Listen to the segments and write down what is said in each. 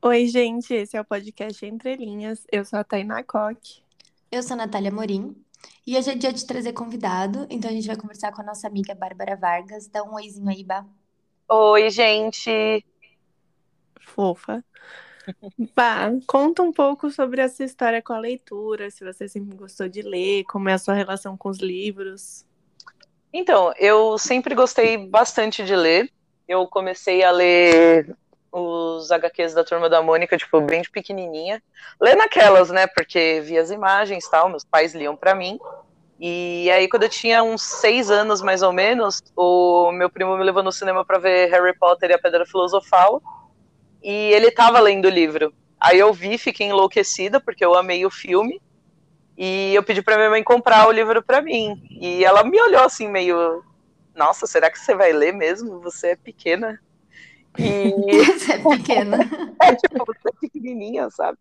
Oi, gente, esse é o podcast Entre Linhas. Eu sou a Tainá Coque. Eu sou a Natália Morim. E hoje é dia de trazer convidado, então a gente vai conversar com a nossa amiga Bárbara Vargas. Dá um oizinho aí, Bá. Oi, gente. Fofa. Bah, conta um pouco sobre essa história com a leitura, se você sempre gostou de ler, como é a sua relação com os livros. Então, eu sempre gostei bastante de ler. Eu comecei a ler os HQs da Turma da Mônica, tipo, bem de pequenininha. Ler naquelas, né, porque via as imagens tal, meus pais liam para mim. E aí, quando eu tinha uns seis anos, mais ou menos, o meu primo me levou no cinema para ver Harry Potter e a Pedra Filosofal. E ele tava lendo o livro. Aí eu vi, fiquei enlouquecida, porque eu amei o filme. E eu pedi pra minha mãe comprar o livro pra mim. E ela me olhou assim, meio. Nossa, será que você vai ler mesmo? Você é pequena. E... Você é pequena. é, tipo, você é pequenininha, sabe?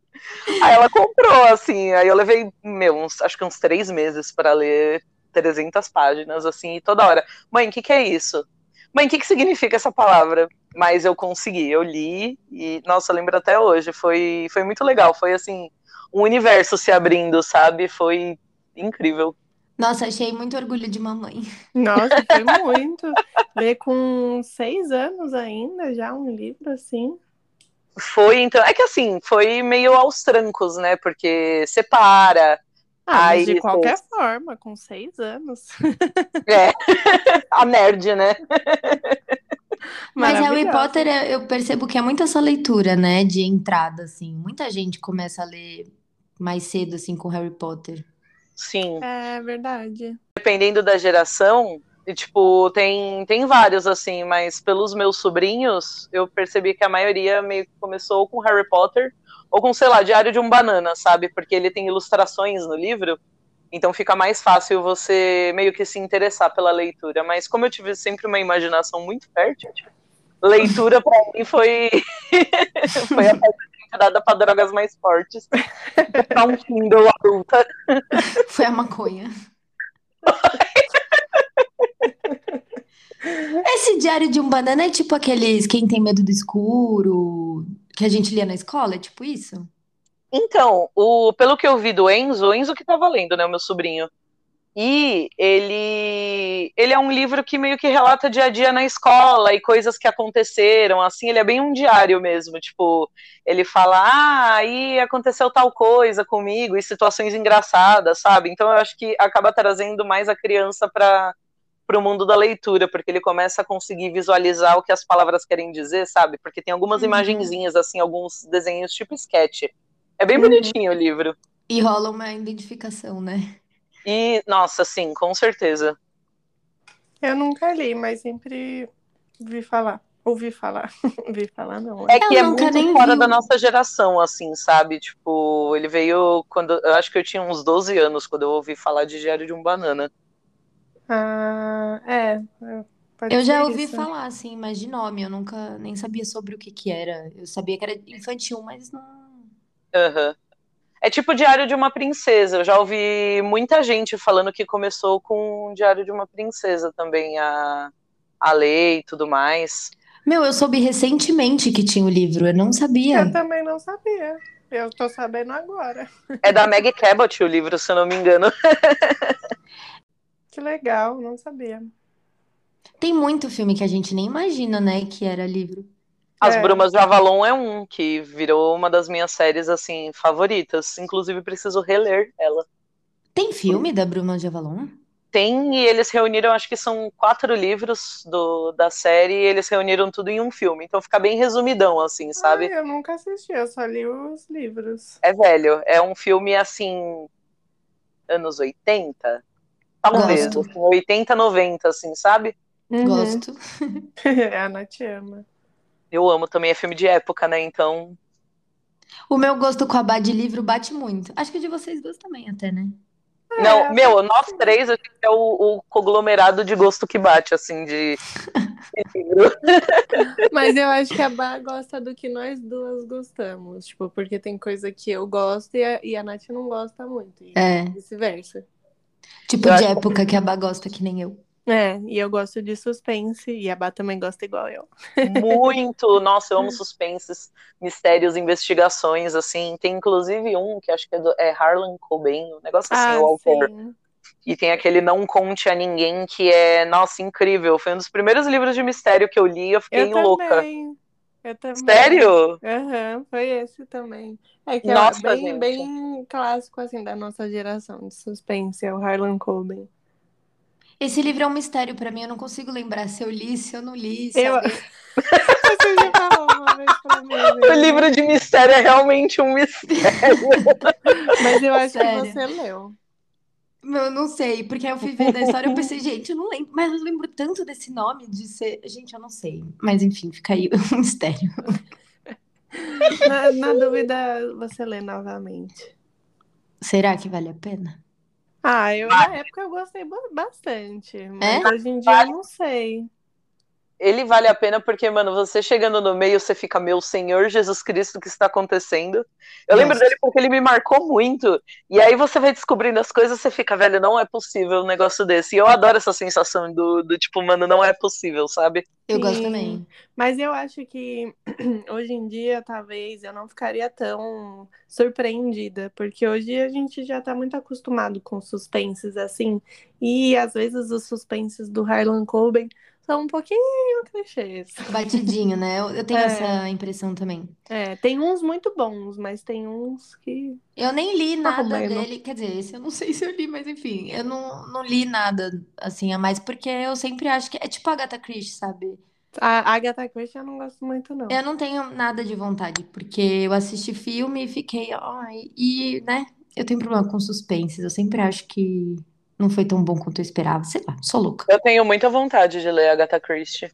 Aí ela comprou, assim. Aí eu levei, meu, uns, acho que uns três meses para ler 300 páginas, assim, e toda hora. Mãe, o que, que é isso? Mãe, o que, que significa essa palavra? Mas eu consegui, eu li e, nossa, eu lembro até hoje. Foi, foi muito legal. Foi, assim, um universo se abrindo, sabe? Foi incrível. Nossa, achei muito orgulho de mamãe. Nossa, foi muito. Ler com seis anos ainda, já um livro assim. Foi, então. É que assim, foi meio aos trancos, né? Porque separa. Ah, aí, de qualquer forma, com seis anos. É, a nerd, né? Mas Harry Potter, eu percebo que é muito essa leitura, né? De entrada, assim. Muita gente começa a ler mais cedo, assim, com Harry Potter. Sim. É verdade. Dependendo da geração, e, tipo, tem, tem vários, assim, mas pelos meus sobrinhos, eu percebi que a maioria meio que começou com Harry Potter, ou com, sei lá, Diário de um Banana, sabe? Porque ele tem ilustrações no livro, então fica mais fácil você meio que se interessar pela leitura. Mas como eu tive sempre uma imaginação muito fértil, leitura para mim foi, foi a dada para drogas mais fortes. Pra um Kindle adulta. Foi a maconha. Esse diário de um banana é tipo aqueles quem tem medo do escuro que a gente lia na escola, é tipo isso? Então, o, pelo que eu vi do Enzo, o Enzo que tá valendo, né, o meu sobrinho. E ele, ele é um livro que meio que relata dia a dia na escola e coisas que aconteceram, assim, ele é bem um diário mesmo, tipo, ele fala, ah, aí aconteceu tal coisa comigo, e situações engraçadas, sabe? Então eu acho que acaba trazendo mais a criança para o mundo da leitura, porque ele começa a conseguir visualizar o que as palavras querem dizer, sabe? Porque tem algumas uhum. imagenzinhas, assim, alguns desenhos tipo sketch. É bem uhum. bonitinho o livro. E rola uma identificação, né? E, nossa, sim, com certeza. Eu nunca li, mas sempre vi falar. Ouvi falar. vi falar, não. É que eu é muito fora vi. da nossa geração, assim, sabe? Tipo, ele veio quando. Eu acho que eu tinha uns 12 anos quando eu ouvi falar de Diário de um Banana. Ah, é. Eu já ouvi isso. falar, assim, mas de nome. Eu nunca nem sabia sobre o que que era. Eu sabia que era infantil, mas não. Aham. Uhum. É tipo Diário de uma Princesa. Eu já ouvi muita gente falando que começou com Diário de uma Princesa também a, a ler e tudo mais. Meu, eu soube recentemente que tinha o livro, eu não sabia. Eu também não sabia. Eu tô sabendo agora. É da Meg Cabot o livro, se eu não me engano. que legal, não sabia. Tem muito filme que a gente nem imagina, né, que era livro. As é. Brumas de Avalon é um que virou uma das minhas séries assim favoritas. Inclusive preciso reler ela. Tem filme da Bruma de Avalon? Tem e eles reuniram, acho que são quatro livros do, da série. E eles reuniram tudo em um filme. Então fica bem resumidão assim, sabe? Ai, eu nunca assisti, eu só li os livros. É velho, é um filme assim anos 80, talvez, Gosto. 80, 90 assim, sabe? Uhum. Gosto. é, a Nath ama. Eu amo também, é filme de época, né? Então. O meu gosto com a Bá de livro bate muito. Acho que o de vocês dois também, até, né? Não, é, meu, nós três, a gente é o, o, conglomerado de gosto que bate, assim, de livro. Mas eu acho que a Bá gosta do que nós duas gostamos. Tipo, porque tem coisa que eu gosto e a, e a Nath não gosta muito. E é. vice-versa. Tipo, eu de época que... que a Bá gosta, que nem eu. É, e eu gosto de suspense, e a Bá também gosta igual eu. Muito, nossa, eu amo suspenses, mistérios, investigações, assim. Tem inclusive um que acho que é, do, é Harlan Coben, um negócio assim, ah, o autor. sim. E tem aquele Não Conte a Ninguém, que é, nossa, incrível. Foi um dos primeiros livros de mistério que eu li, eu fiquei Eu louca. também. Eu também. Sério? Aham, foi esse também. É que Nossa, é bem, gente. bem clássico, assim, da nossa geração de suspense, é o Harlan Coben. Esse livro é um mistério pra mim, eu não consigo lembrar se eu li, se eu não li, se Eu- alguém... Você já falou uma vez pra mim, O né? livro de mistério é realmente um mistério. Mas eu acho Sério. que você leu. Eu não sei, porque aí eu fui ver da história e eu pensei, gente, eu não lembro, mas eu lembro tanto desse nome de ser. Gente, eu não sei. Mas enfim, fica aí um mistério. Na, na dúvida, você lê novamente. Será que vale a pena? Ah, eu na época eu gostei ba- bastante, mas É? hoje em dia eu não sei. Ele vale a pena porque, mano, você chegando no meio, você fica, meu Senhor Jesus Cristo, o que está acontecendo? Eu lembro Nossa. dele porque ele me marcou muito. E aí você vai descobrindo as coisas, você fica, velho, não é possível um negócio desse. E eu adoro essa sensação do, do tipo, mano, não é possível, sabe? Eu gosto Sim. também. Mas eu acho que hoje em dia, talvez, eu não ficaria tão surpreendida, porque hoje a gente já tá muito acostumado com suspenses assim, e às vezes os suspenses do Harlan Coben são um pouquinho clichês. Batidinho, né? Eu, eu tenho É. essa impressão também. É, tem uns muito bons, mas tem uns que. Eu nem li Tá nada dele. Quer dizer, esse eu não sei se eu li, mas enfim, eu não, não li nada assim a mais, porque eu sempre acho que é tipo a Agatha Christie, sabe? A Agatha Christie eu não gosto muito, não. Eu não tenho nada de vontade, porque eu assisti filme e fiquei, ai, e, né, eu tenho problema com suspenses, eu sempre acho que não foi tão bom quanto eu esperava, sei lá, sou louca. Eu tenho muita vontade de ler Agatha Christie.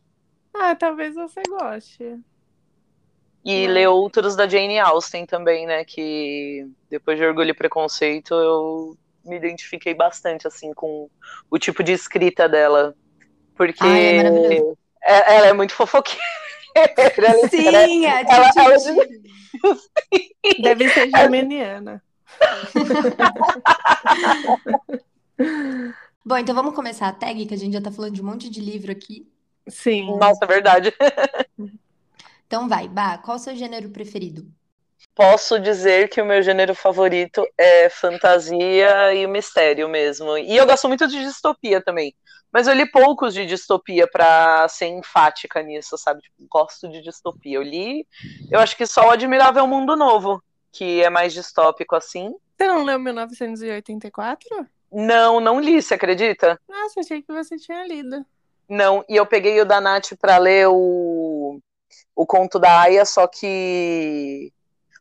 Ah, talvez você goste. E É. ler outros da Jane Austen também, né? Que depois de Orgulho e Preconceito eu me identifiquei bastante, assim, com o tipo de escrita dela. Porque Ai, é é- ela é muito fofoqueira. Ela é- Sim, a ela- ela- Titi. Deve ser geminiana. Bom, então vamos começar a tag, que a gente já tá falando de um monte de livro aqui. Sim. Nossa, é verdade. Então vai, Bah, qual o seu gênero preferido? Posso dizer que o meu gênero favorito é fantasia e mistério mesmo. E eu gosto muito de distopia também. Mas eu li poucos de distopia pra ser enfática nisso, sabe? Tipo, gosto de distopia. Eu li, eu acho que só o Admirável Mundo Novo, que é mais distópico assim. Você não leu 1984? Não, não li, você acredita? Nossa, achei que você tinha lido. Não, e eu peguei o da Nath pra ler o, o conto da Aya, só que.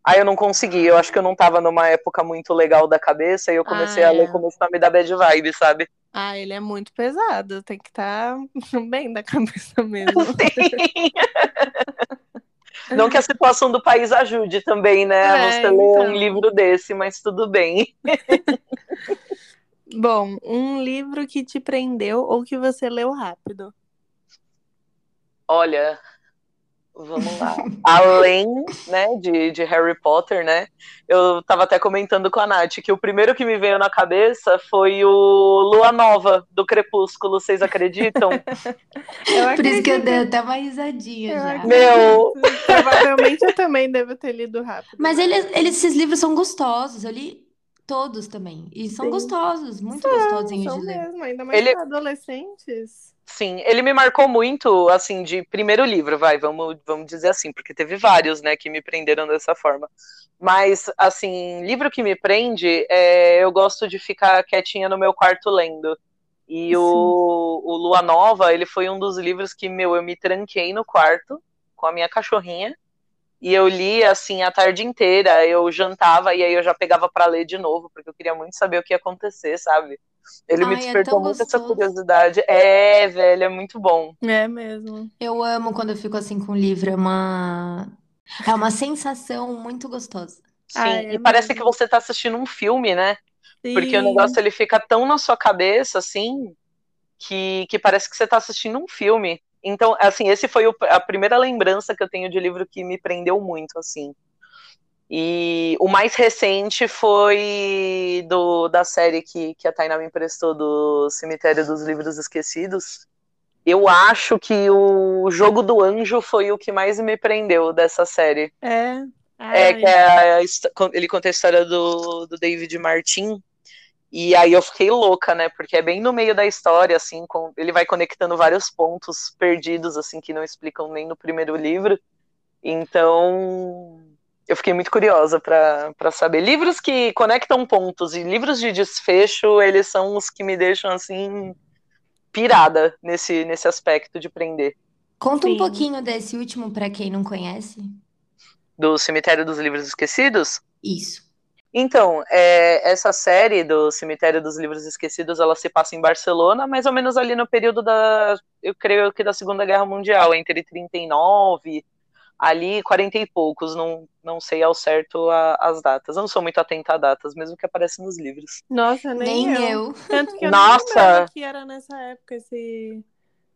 Aí eu não consegui, eu acho que eu não tava numa época muito legal da cabeça e eu comecei Ah, a ler, é. começou a me dar bad vibe, sabe? Ah, ele é muito pesado. Tem que estar bem da cabeça mesmo. Não que a situação do país ajude também, né? A É, você ler um então. livro desse, mas tudo bem. Bom, um livro que te prendeu ou que você leu rápido. Olha, vamos lá. Além, né, de, de Harry Potter, né? Eu tava até comentando com a Nath que o primeiro que me veio na cabeça foi o Lua Nova, do Crepúsculo, vocês acreditam? Eu Por isso que eu dei até uma risadinha Eu já. acredito. Meu. Provavelmente eu também devo ter lido rápido. Mas ele, ele- esses livros são gostosos, eu li todos também. E são Sim. gostosos, muito São, gostosinhos são de ler. mesmo, ainda mais Ele- para adolescentes. Sim, ele me marcou muito, assim, de primeiro livro, vai, vamos, vamos dizer assim, porque teve vários, né, que me prenderam dessa forma. Mas, assim, livro que me prende, é, eu gosto de ficar quietinha no meu quarto lendo. E Sim. o, o Lua Nova, ele foi um dos livros que, meu, eu me tranquei no quarto com a minha cachorrinha. E eu li, assim, a tarde inteira. Eu jantava e aí eu já pegava pra ler de novo, porque eu queria muito saber o que ia acontecer, sabe? Ele me Ai, é despertou tão muito essa gostoso. curiosidade. É, velho, é muito bom. É mesmo. Eu amo quando eu fico assim com o livro, é uma é uma sensação muito gostosa. Sim, Ah, é e parece mesmo. que você tá assistindo um filme, né? Porque o Sim. negócio ele fica tão na sua cabeça, assim, que, que parece que você tá assistindo um filme. Então, assim, esse foi o- a primeira lembrança que eu tenho de livro que me prendeu muito, assim. E o mais recente foi do, da série que, que a Tainá me emprestou, do Cemitério dos Livros Esquecidos. Eu acho que o Jogo do Anjo foi o que mais me prendeu dessa série. É. É, que é a, ele conta a história do, do David Martin. E aí eu fiquei louca, né? Porque é bem no meio da história, assim, com, ele vai conectando vários pontos perdidos, assim, que não explicam nem no primeiro livro. Então, eu fiquei muito curiosa para saber. Livros que conectam pontos e livros de desfecho, eles são os que me deixam assim pirada nesse, nesse aspecto de prender. Conta Sim. um pouquinho desse último para quem não conhece. Do Cemitério dos Livros Esquecidos? Isso. Então, é, essa série do Cemitério dos Livros Esquecidos, ela se passa em Barcelona, mais ou menos ali no período da, eu creio que da Segunda Guerra Mundial, entre 39 ali 40 e poucos, não, não sei ao certo a, as datas. Eu não sou muito atenta a datas, mesmo que aparece nos livros. Nossa, nem, nem eu. eu. Tanto que eu Nossa. não que era nessa época esse.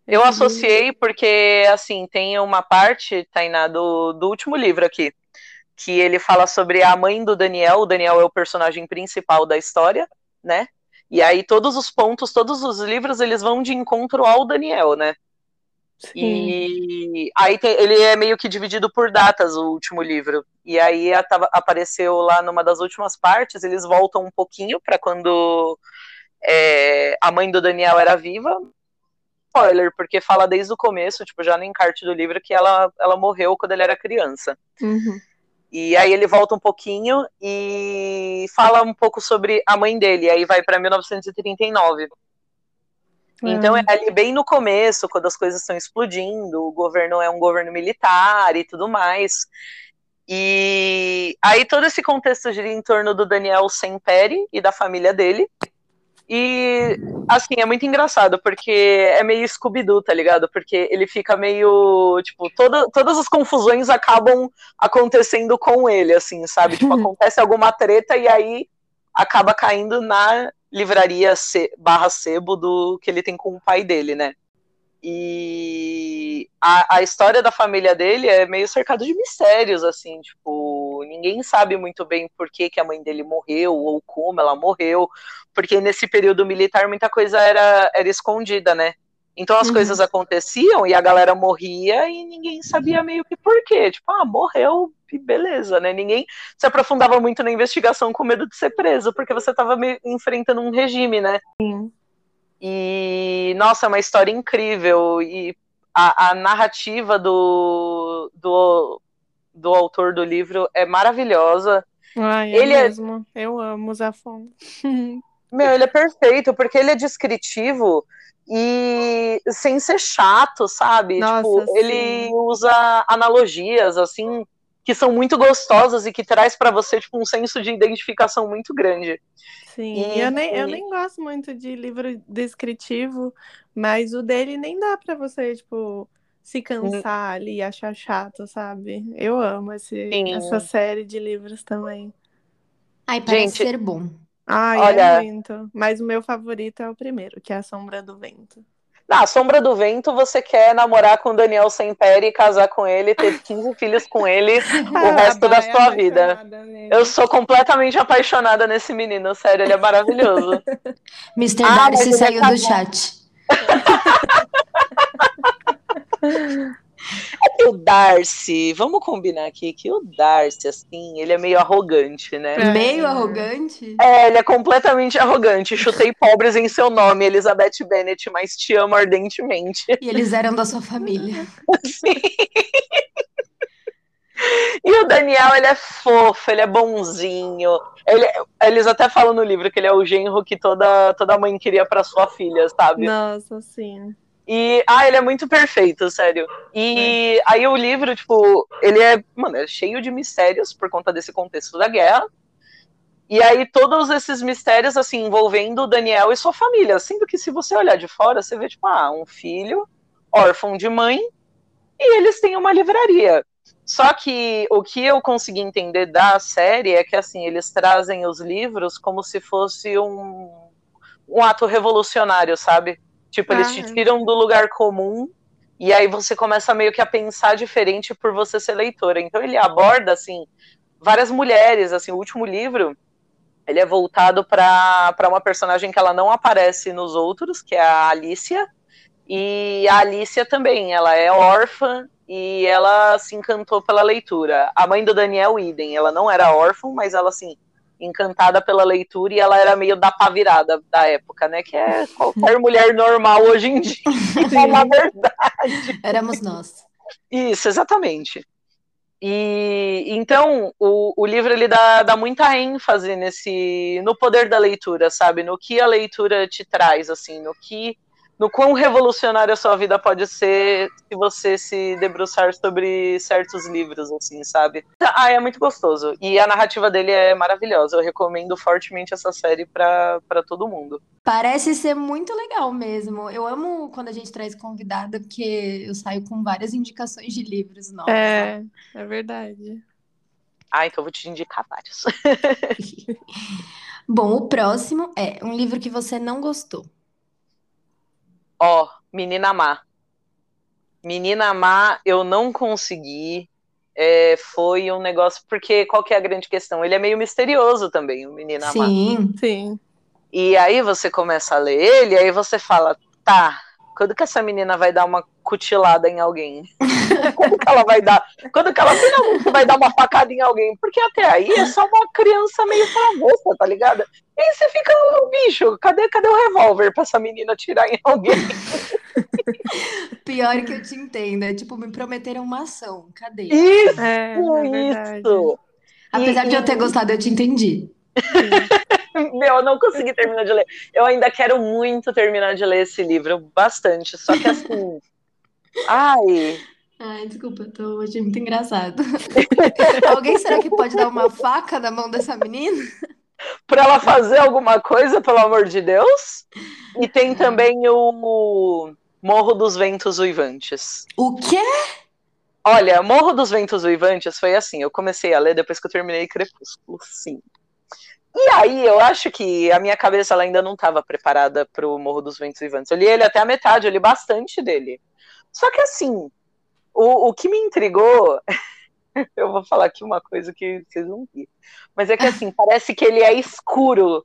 Eu associei porque, assim, tem uma parte, Tainá, do, do último livro aqui, que ele fala sobre a mãe do Daniel. O Daniel é o personagem principal da história, né? E aí todos os pontos, todos os livros, eles vão de encontro ao Daniel, né? Sim. E aí tem, ele é meio que dividido por datas, o último livro. E aí a, apareceu lá numa das últimas partes, eles voltam um pouquinho para quando é, a mãe do Daniel era viva. Spoiler, porque fala desde o começo, tipo, já no encarte do livro, que ela, ela morreu quando ele era criança. Uhum. E aí ele volta um pouquinho e fala um pouco sobre a mãe dele. Aí vai para 1939. Então é ali bem no começo, quando as coisas estão explodindo, o governo é um governo militar e tudo mais. E aí todo esse contexto gira em torno do Daniel Semperi e da família dele. E assim, é muito engraçado, porque é meio Scooby-Doo, tá ligado? Porque ele fica meio, tipo, toda, todas as confusões acabam acontecendo com ele, assim, sabe? Tipo, acontece alguma treta e aí acaba caindo na livraria barra sebo do que ele tem com o pai dele, né? E a, a história da família dele é meio cercado de mistérios, assim, tipo, ninguém sabe muito bem por que, que a mãe dele morreu ou como ela morreu, porque nesse período militar muita coisa era, era escondida, né? Então as uhum. coisas aconteciam e a galera morria e ninguém sabia meio que por quê. Tipo, ah, morreu e beleza, né? Ninguém se aprofundava muito na investigação com medo de ser preso, porque você estava enfrentando um regime, né? Sim. E, nossa, é uma história incrível. E a, a narrativa do, do, do autor do livro é maravilhosa. Ai, é ele é mesmo. É... Eu amo Zafon. Meu, ele é perfeito, porque ele é descritivo e sem ser chato, sabe? Nossa, tipo, sim. ele usa analogias assim que são muito gostosas e que traz para você tipo um senso de identificação muito grande. Sim, e... eu, nem, eu nem gosto muito de livro descritivo, mas o dele nem dá para você, tipo, se cansar ali e achar chato, sabe? Eu amo esse, essa série de livros também. Ai, parece Gente, ser bom. Ai, Olha... é muito. Mas o meu favorito é o primeiro, que é A Sombra do Vento. Na Sombra do Vento, você quer namorar com Daniel Semperi, casar com ele, ter 15 filhos com ele o ah, resto da sua vida. Eu sou completamente apaixonada nesse menino, sério, ele é maravilhoso. Mr. Ah, Darcy saiu do chat. É que o Darcy, vamos combinar aqui que o Darcy, assim, ele é meio arrogante, né? É. Meio arrogante? É, ele é completamente arrogante. Chutei pobres em seu nome, Elizabeth Bennet, mas te amo ardentemente. E eles eram da sua família. Sim. E o Daniel, ele é fofo, ele é bonzinho. Ele, eles até falam no livro que ele é o genro que toda, toda mãe queria para sua filha, sabe? Nossa, sim. E, ah, ele é muito perfeito, sério. E é. aí o livro, tipo, ele é, mano, é cheio de mistérios por conta desse contexto da guerra. E aí todos esses mistérios, assim, envolvendo o Daniel e sua família. Sendo que se você olhar de fora, você vê, tipo, ah, um filho órfão de mãe e eles têm uma livraria. Só que o que eu consegui entender da série é que, assim, eles trazem os livros como se fosse um, um ato revolucionário, sabe? Tipo, eles te tiram do lugar comum e aí você começa meio que a pensar diferente por você ser leitora. Então ele aborda, assim, várias mulheres, assim, o último livro, ele é voltado para uma personagem que ela não aparece nos outros, que é a Alicia, e a Alicia também, ela é órfã e ela se encantou pela leitura. A mãe do Daniel Iden, ela não era órfã, mas ela assim, encantada pela leitura e ela era meio da pá virada da época, né? Que é qualquer mulher normal hoje em dia, na verdade. Éramos nós. Isso, exatamente. E então o, o livro ele dá, dá muita ênfase nesse no poder da leitura, sabe? No que a leitura te traz, assim, no que no quão revolucionária a sua vida pode ser se você se debruçar sobre certos livros, assim, sabe? Ah, é muito gostoso. E a narrativa dele é maravilhosa. Eu recomendo fortemente essa série para todo mundo. Parece ser muito legal mesmo. Eu amo quando a gente traz convidada, porque eu saio com várias indicações de livros novos. É, é verdade. Ah, então eu vou te indicar vários. Bom, o próximo é um livro que você não gostou. Ó, Menina Má. Menina Má, eu não consegui. É, foi um negócio. Porque qual que é a grande questão? Ele é meio misterioso também, o Menina Má. Sim. Sim. E aí você começa a ler ele, aí você fala, tá, quando que essa menina vai dar uma cutilada em alguém? quando que ela vai dar? Quando que ela finalmente vai dar uma facada em alguém? Porque até aí é só uma criança meio travessa, tá ligado? E aí você fica, bicho, cadê, cadê o revólver pra essa menina atirar em alguém? Pior que eu te entendo, é tipo, me prometeram uma ação, cadê? Isso, É, é isso. Apesar E- de eu ter gostado, eu te entendi. Meu, eu não consegui terminar de ler. Eu ainda quero muito terminar de ler esse livro, bastante. Só que assim. Ai, Ai, desculpa, eu tô achei muito engraçado. Alguém será que pode dar uma faca na mão dessa menina? pra ela fazer alguma coisa, pelo amor de Deus. E tem também o Morro dos Ventos Uivantes. O quê? Olha, Morro dos Ventos Uivantes foi assim, eu comecei a ler depois que eu terminei Crepúsculo, sim. E aí, eu acho que a minha cabeça ela ainda não estava preparada pro Morro dos Ventos Uivantes. Eu li ele até a metade, eu li bastante dele. Só que assim, o, o que me intrigou, eu vou falar aqui uma coisa que vocês vão rir. Mas é que assim, parece que ele é escuro.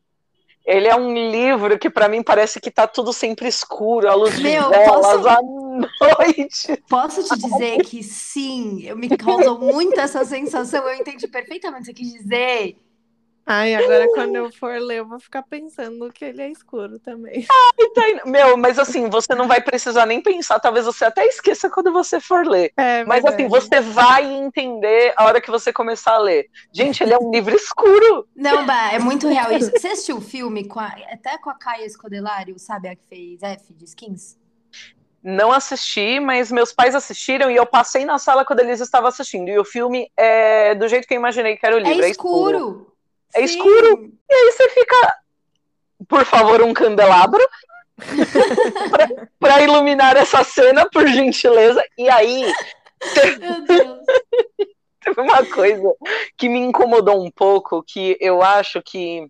Ele é um livro que pra mim parece que tá tudo sempre escuro, a luz de Meu, velas, posso- à noite. Posso te dizer que sim, eu- me causou muito essa sensação, eu entendi perfeitamente o que você quis dizer. Ai, agora quando eu for ler, eu vou ficar pensando que ele é escuro também. Tá indo- Meu, mas assim, você não vai precisar nem pensar, talvez você até esqueça quando você for ler. É, Mas assim, você vai entender a hora que você começar a ler. Gente, ele é um livro escuro. Não, Bah, é muito real isso. Você assistiu o filme com a- até com a Caia Escodelário, sabe a que fez F de Skins? Não assisti, mas meus pais assistiram e eu passei na sala quando eles estavam assistindo. E o filme é do jeito que eu imaginei que era o livro. é escuro. É Sim. escuro. E aí você fica, por favor, um candelabro pra, pra iluminar essa cena, por gentileza. E aí Meu Deus. teve uma coisa que me incomodou um pouco, que eu acho que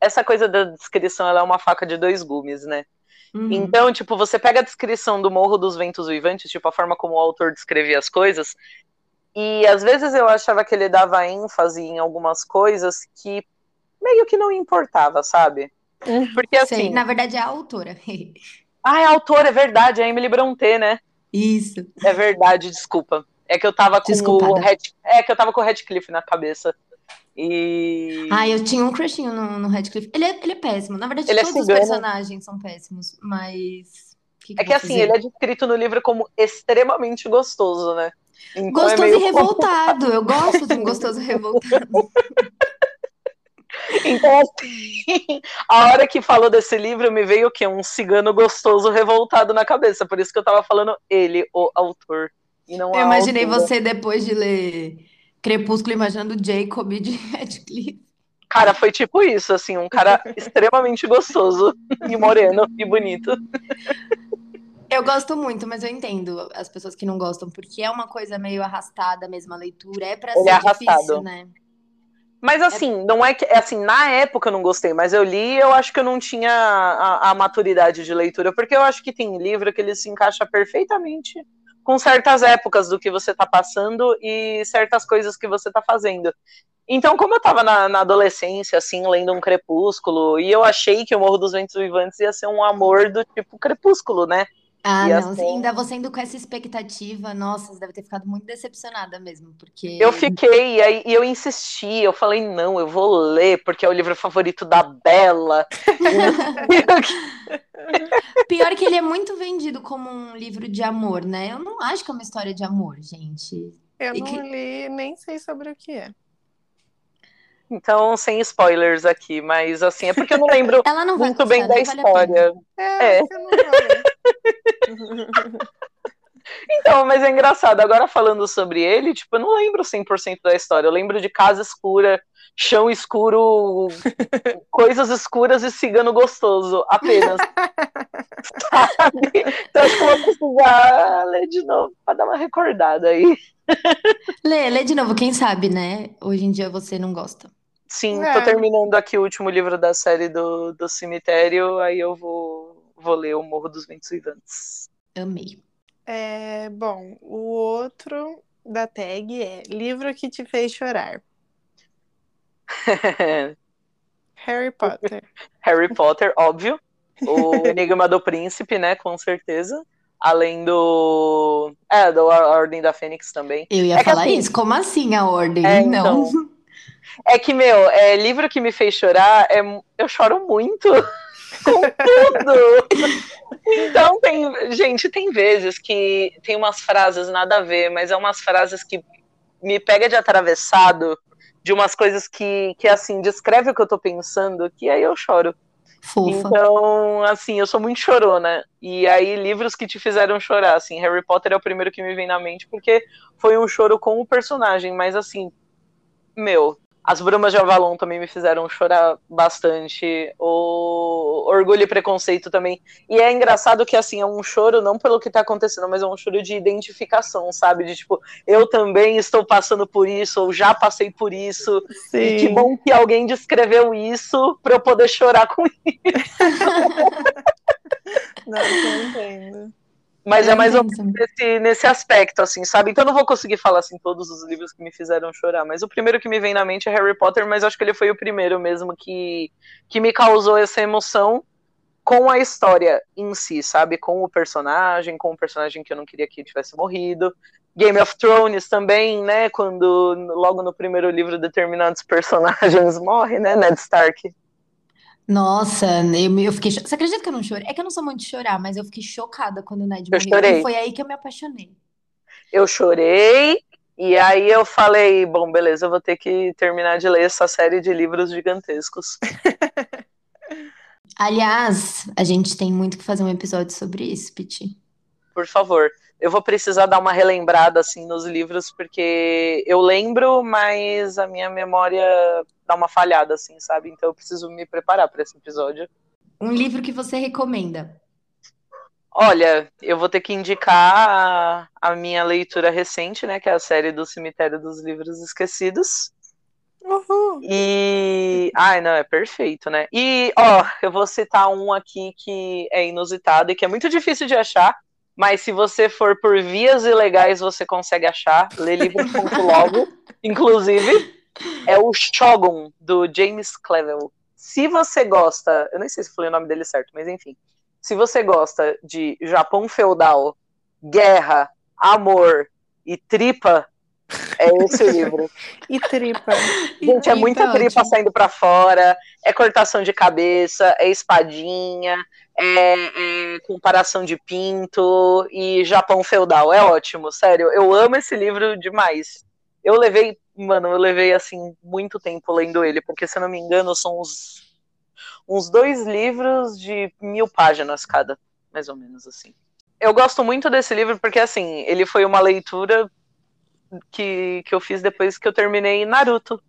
essa coisa da descrição ela é uma faca de dois gumes, né? Uhum. Então, tipo, você pega a descrição do Morro dos Ventos Uivantes, tipo, a forma como o autor descrevia as coisas, e às vezes eu achava que ele dava ênfase em algumas coisas que meio que não importava, sabe? Uhum. Porque Sei, assim, na verdade é a autora. ah, é a autora, é verdade, é a Emily Brontë, né? Isso. É verdade, desculpa. É que eu tava com o. Red... É que eu tava com o Radcliffe na cabeça. E Ah, eu tinha um crushinho no, no Radcliffe. Ele é, ele é péssimo. Na verdade, Ele é todos os cigano. personagens são péssimos, mas. que é eu que assim, fazer? ele é descrito no livro como extremamente gostoso, né? Então Gostoso é e revoltado. Eu gosto de um gostoso revoltado. Então, assim, a hora que falou desse livro, me veio o quê? Um cigano gostoso revoltado na cabeça. Por isso que eu tava falando ele, o autor. E não Eu imaginei autora. você depois de ler Crepúsculo, imaginando Jacob de Radcliffe. Cara, foi tipo isso, assim, um cara extremamente gostoso e moreno e bonito. Eu gosto muito, mas eu entendo as pessoas que não gostam, porque é uma coisa meio arrastada mesmo a leitura. É pra Ele ser é difícil, né? Mas assim, não é que. É assim, na época eu não gostei, mas eu li eu acho que eu não tinha a, a maturidade de leitura, porque eu acho que tem livro que ele se encaixa perfeitamente com certas épocas do que você está passando e certas coisas que você está fazendo. Então, como eu estava na, na, adolescência, assim, lendo um Crepúsculo, e eu achei que o Morro dos Ventos Vivantes ia ser um amor do tipo Crepúsculo, né? Ah, e não, assim... ainda você indo com essa expectativa, nossa, você deve ter ficado muito decepcionada mesmo, porque... Eu fiquei, e aí eu insisti, eu falei, não, eu vou ler, porque é o livro favorito da Bela. Pior que ele é muito vendido como um livro de amor, né? Eu não acho que é uma história de amor, gente. Eu e não que... li, nem sei sobre o que é. Então, sem spoilers aqui, mas assim, é porque eu não lembro não muito bem da história. Vale é, é. Eu não então, mas é engraçado. Agora falando sobre ele, tipo, eu não lembro 100% da história. Eu lembro de casa escura, chão escuro, coisas escuras e cigano gostoso, apenas. Sabe? Então acho que eu vou precisar ler de novo para dar uma recordada aí. Lê, lê de novo, quem sabe, né? Hoje em dia você não gosta. Sim, é. tô terminando aqui o último livro da série do, do cemitério, aí eu vou, vou ler O Morro dos Ventos Vivantes. Amei. É, bom, o outro da tag é Livro que te fez chorar. Harry Potter. Harry Potter, óbvio. O Enigma do Príncipe, né? Com certeza. Além do. É, da Ordem da Fênix também. Eu ia é falar assim, isso. Como assim a Ordem? É, não. Então, é que, meu, é, livro que me fez chorar, é, eu choro muito com tudo. então, tem, gente, tem vezes que tem umas frases nada a ver, mas é umas frases que me pega de atravessado de umas coisas que, que assim, descreve o que eu tô pensando, que aí eu choro. Fofa. Então, assim, eu sou muito chorona. E aí, livros que te fizeram chorar, assim, Harry Potter é o primeiro que me vem na mente, porque foi um choro com o personagem, mas assim, meu, as Brumas de Avalon também me fizeram chorar bastante. O Orgulho e Preconceito também. E é engraçado que, assim, é um choro não pelo que tá acontecendo, mas é um choro de identificação, sabe? De tipo, eu também estou passando por isso, ou já passei por isso. Sim. E que bom que alguém descreveu isso para eu poder chorar com isso. não, eu entendo. Mas é mais ou menos nesse, nesse aspecto, assim, sabe? Então eu não vou conseguir falar, assim, todos os livros que me fizeram chorar, mas o primeiro que me vem na mente é Harry Potter, mas acho que ele foi o primeiro mesmo que, que me causou essa emoção com a história em si, sabe? Com o personagem, com o personagem que eu não queria que tivesse morrido. Game of Thrones também, né? Quando logo no primeiro livro determinados personagens morrem, né? Ned Stark. Nossa, eu, eu fiquei. Você acredita que eu não chorei? É que eu não sou muito de chorar, mas eu fiquei chocada quando o Ned eu morreu. Chorei. E foi aí que eu me apaixonei. Eu chorei, e aí eu falei: bom, beleza, eu vou ter que terminar de ler essa série de livros gigantescos. Aliás, a gente tem muito que fazer um episódio sobre isso, Piti. Por favor. Eu vou precisar dar uma relembrada assim nos livros, porque eu lembro, mas a minha memória dá uma falhada, assim, sabe? Então eu preciso me preparar para esse episódio. Um livro que você recomenda? Olha, eu vou ter que indicar a, a minha leitura recente, né? Que é a série do Cemitério dos Livros Esquecidos. Uhum. E. Ai, não, é perfeito, né? E, ó, eu vou citar um aqui que é inusitado e que é muito difícil de achar, mas se você for por vias ilegais, você consegue achar. Lê livro.logo, inclusive é o Shogun, do James Clevel. Se você gosta, eu nem sei se falei o nome dele certo, mas enfim. Se você gosta de Japão feudal, guerra, amor e tripa, é esse o livro. e tripa. Gente, é muita tripa saindo para fora, é cortação de cabeça, é espadinha, é, é, comparação de pinto e Japão feudal. É ótimo, sério. Eu amo esse livro demais. Eu levei Mano, eu levei, assim, muito tempo lendo ele, porque, se eu não me engano, são uns, uns dois livros de mil páginas cada, mais ou menos, assim. Eu gosto muito desse livro porque, assim, ele foi uma leitura que, que eu fiz depois que eu terminei Naruto.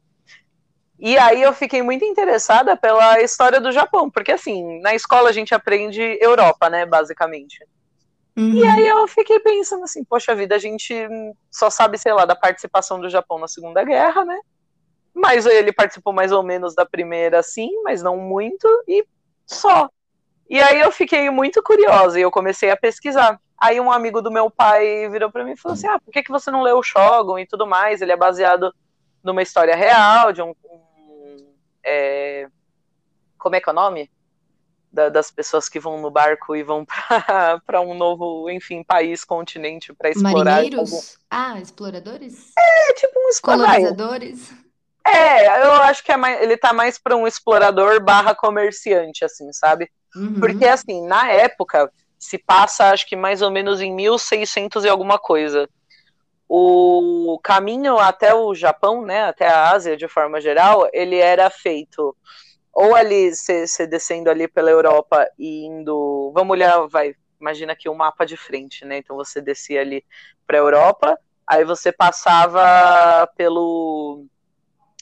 E aí eu fiquei muito interessada pela história do Japão, porque, assim, na escola a gente aprende Europa, né, basicamente. Uhum. E aí eu fiquei pensando assim, poxa vida, a gente só sabe, sei lá, da participação do Japão na Segunda Guerra, né? Mas ele participou mais ou menos da primeira, sim, mas não muito, e só. E aí eu fiquei muito curiosa e eu comecei a pesquisar. Aí um amigo do meu pai virou para mim e falou assim: Ah, por que, que você não leu o Shogun e tudo mais? Ele é baseado numa história real, de um. um é... Como é que é o nome? Da, das pessoas que vão no barco e vão para um novo, enfim, país, continente para explorar. Marinheiros? Ah, exploradores? É, tipo um explorador. Colonizadores? É, eu acho que é mais, ele tá mais para um explorador barra comerciante, assim, sabe? Uhum. Porque, assim, na época, se passa, acho que mais ou menos em 1600 e alguma coisa. O caminho até o Japão, né, até a Ásia de forma geral, ele era feito ou ali você descendo ali pela Europa e indo, vamos olhar, vai, imagina aqui o um mapa de frente, né? Então você descia ali para a Europa, aí você passava pelo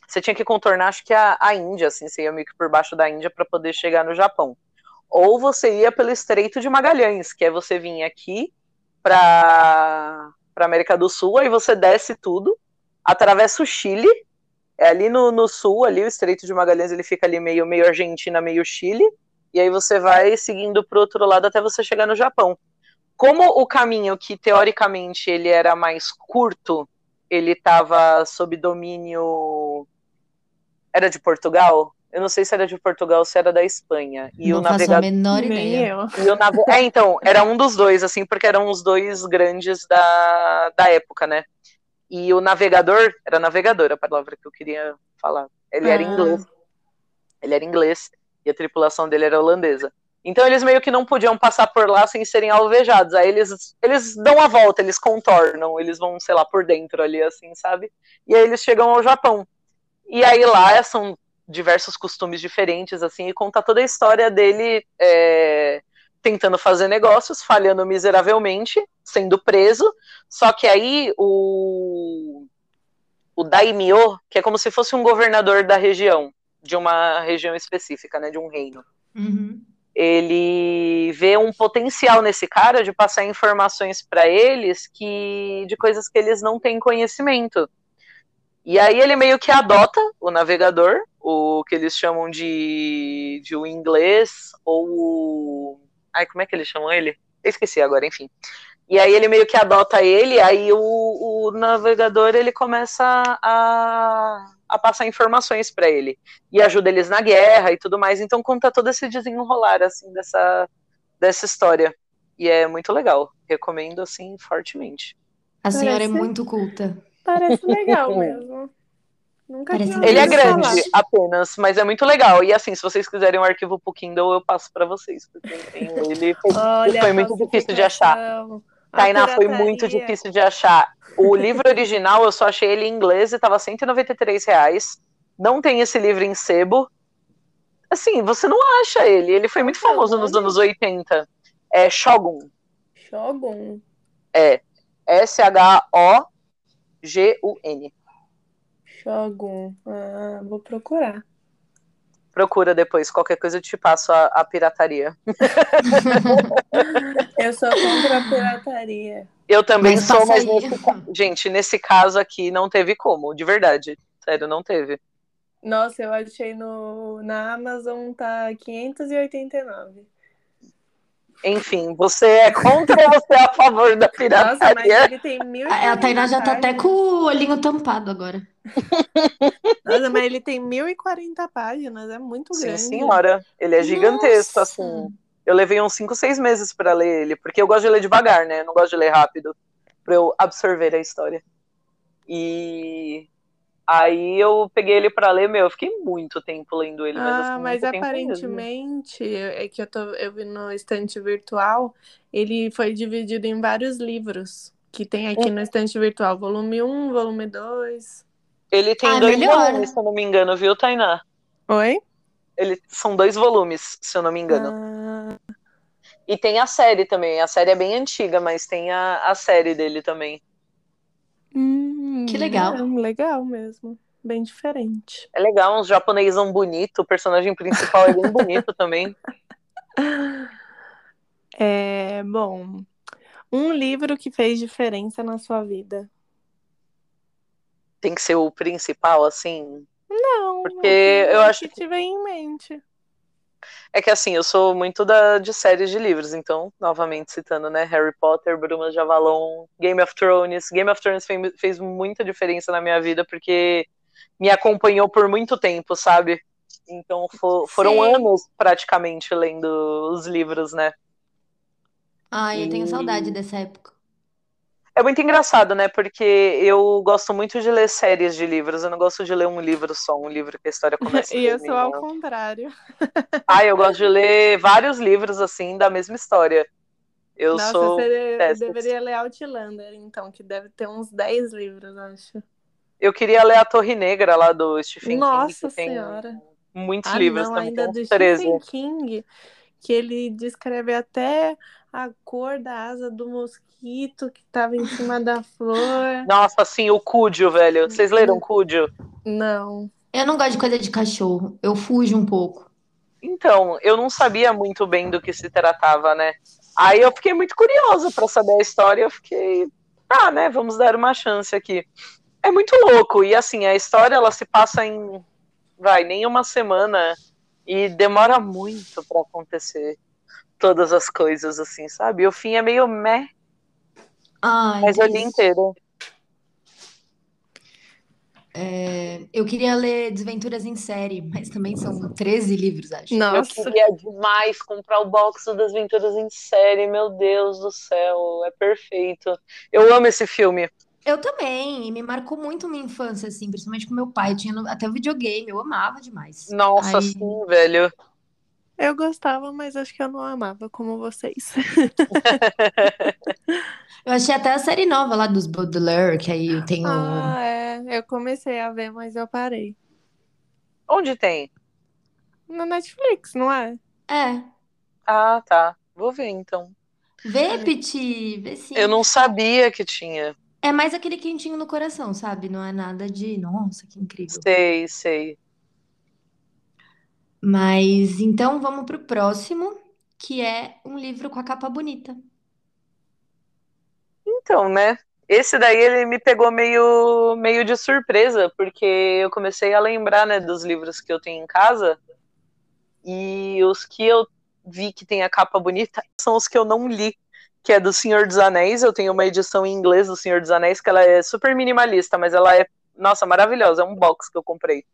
você tinha que contornar, acho que a, a Índia, assim, você ia meio que por baixo da Índia para poder chegar no Japão ou você ia pelo Estreito de Magalhães, que é você vir aqui para para América do Sul, aí você desce tudo, atravessa o Chile, é ali no, no sul, ali o Estreito de Magalhães, ele fica ali meio meio Argentina, meio Chile, e aí você vai seguindo para o outro lado até você chegar no Japão. Como o caminho que teoricamente ele era mais curto, ele estava sob domínio era de Portugal, eu não sei se era de Portugal ou se era da Espanha. E não o faço navegador. a menor ideia. eu. E o nave... É, então, era um dos dois, assim, porque eram os dois grandes da, da época, né? E o navegador, era navegador a palavra que eu queria falar. Ele era Ah. inglês. Ele era inglês e a tripulação dele era holandesa. Então eles meio que não podiam passar por lá sem serem alvejados. Aí eles, eles dão a volta, eles contornam, eles vão, sei lá, por dentro ali, assim, sabe? E aí eles chegam ao Japão. E aí lá são diversos costumes diferentes, assim, e conta toda a história dele é, tentando fazer negócios, falhando miseravelmente, sendo preso. Só que aí o, o daimyo, que é como se fosse um governador da região, de uma região específica, né, de um reino Uhum. ele vê um potencial nesse cara de passar informações para eles que de coisas que eles não têm conhecimento. E aí ele meio que adota o navegador, o que eles chamam de, de o inglês ou o... Ai, como é que eles chamam ele? Eu esqueci agora, enfim. E aí ele meio que adota ele, aí o, o navegador ele começa a, a passar informações para ele e ajuda eles na guerra e tudo mais. Então conta todo esse desenrolar assim dessa dessa história. E é muito legal. Recomendo assim fortemente. A senhora é Parece- muito culta. Parece legal mesmo. Nunca Parece tinha Ele é grande falar. apenas, mas é muito legal. E assim, se vocês quiserem um arquivo pro Kindle, eu passo para vocês, porque eu tenho ele foi, Olha, foi a muito difícil de achar. Tainá foi muito difícil de achar. O livro original eu só achei ele em inglês e tava 193 reais. Não tem esse livro em sebo. Assim, você não acha ele. Ele foi muito famoso nos anos 80. É Shogun. Shogun. É. S-H-O-G-U-N. Shogun. Ah, vou procurar. Procura depois. Qualquer coisa eu te passo a, a pirataria. Eu sou contra a pirataria. Eu também Mas sou, mas nesse, gente, nesse caso aqui não teve como, de verdade. Sério, não teve. Nossa, eu achei no, na Amazon tá 589. Enfim, você é contra ou você é a favor da Nossa, mas pirataria? ele tem mil A, a Tainá já tá até com o olhinho tampado agora. Nossa, mas ele tem 1040 páginas, é muito Sim, grande. senhora. Ele é gigantesco, Nossa. assim. Eu levei uns 5, 6 meses pra ler ele, porque eu gosto de ler devagar, né? Eu não gosto de ler rápido, pra eu absorver a história. E aí eu peguei ele pra ler, meu, eu fiquei muito tempo lendo ele, mas Ah, assim, mas aparentemente, é que eu, tô, eu vi no estante virtual, ele foi dividido em vários livros que tem aqui Hum. no estante virtual, volume 1, volume 2. Ele tem Ah, dois melhor. volumes, se eu não me engano, viu, Tainá? Oi? Ele, são dois volumes, se eu não me engano. Ah, E tem a série também. A série é bem antiga, mas tem a, a série dele também. hum, Que legal. é legal mesmo. Bem diferente. É legal, uns japonesão bonito. O personagem principal é bem bonito também. É, bom, um livro que fez diferença na sua vida. Tem que ser o principal, assim. Não, Porque eu acho que que- tiver em mente. É que assim, eu sou muito da, de séries de livros, então, novamente citando, né, Harry Potter, Brumas de Avalon, Game of Thrones. Game of Thrones fez, fez muita diferença na minha vida, porque me acompanhou por muito tempo, sabe? Então for, foram Sim. anos praticamente lendo os livros, né? Ai, eu tenho E- saudade dessa época. É muito engraçado, né? Porque eu gosto muito de ler séries de livros, eu não gosto de ler um livro só, um livro que a história começa e eu sou ao contrário. Ah, eu gosto de ler vários livros, assim, da mesma história. Eu Nossa, sou você dessas. deveria ler Outlander, então, que deve ter uns 10 livros, acho. Eu queria ler A Torre Negra lá do Stephen King, Nossa que tem Senhora. muitos Ah, livros não, também, ainda do uns 13. Stephen King, que ele descreve até a cor da asa do mosquito que tava em cima da flor. Nossa, assim, o Cúdio, velho. Vocês leram Cúdio? Não. Eu não gosto de coisa de cachorro. Eu fujo um pouco. Então, eu não sabia muito bem do que se tratava, né? Aí eu fiquei muito curiosa para saber a história. Eu fiquei, ah, né? Vamos dar uma chance aqui. É muito louco. E assim, a história ela se passa em, vai, nem uma semana e demora muito para acontecer todas as coisas, assim, sabe? E o fim é meio meh, Ai, mas eu li triste. inteiro. É, eu queria ler Desventuras em Série, mas também são 13 livros, acho. Eu Nossa. queria demais comprar o box das Aventuras em série, meu Deus do céu, é perfeito. Eu amo esse filme. Eu também, e me marcou muito minha infância, assim, principalmente com meu pai. Tinha até o videogame, eu amava demais. Nossa, Aí- sim, velho. Eu gostava, mas acho que eu não amava como vocês. Eu achei até a série nova lá dos Baudelaire, que aí tem o. Ah, é. Eu comecei a ver, mas eu parei. Onde tem? Na Netflix, não é? É. Ah, tá. Vou ver então. Vê, Piti, vê sim. Eu não sabia que tinha. É mais aquele quentinho no coração, sabe? Não é nada de, nossa, que incrível. Sei, sei. Mas então vamos pro próximo, que é um livro com a capa bonita. Então, né? Esse daí ele me pegou meio, meio de surpresa, porque eu comecei a lembrar, né, dos livros que eu tenho em casa. E os que eu vi que tem a capa bonita são os que eu não li, que é do Senhor dos Anéis. Eu tenho uma edição em inglês do Senhor dos Anéis, que ela é super minimalista, mas ela é, nossa, maravilhosa. É um box que eu comprei.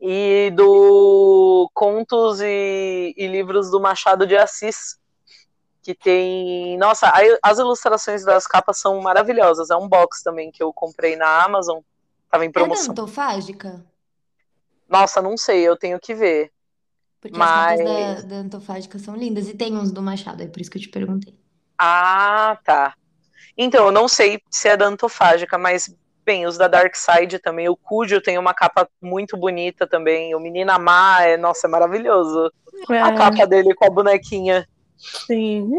E do Contos e, e Livros do Machado de Assis, que tem. Nossa, as ilustrações das capas são maravilhosas. É um box também que eu comprei na Amazon. Tava em É da promoção. Antofágica? Nossa, não sei, eu tenho que ver. Porque as capas da, Mas- da Antofágica são lindas. E tem uns do Machado, é por isso que eu te perguntei. Ah, tá. Então, eu não sei se é da Antofágica, mas, bem, os da Dark Side também. O Cúdio tem uma capa muito bonita também. O Menina Má, é, nossa, é maravilhoso. A É, capa dele com a bonequinha. sim.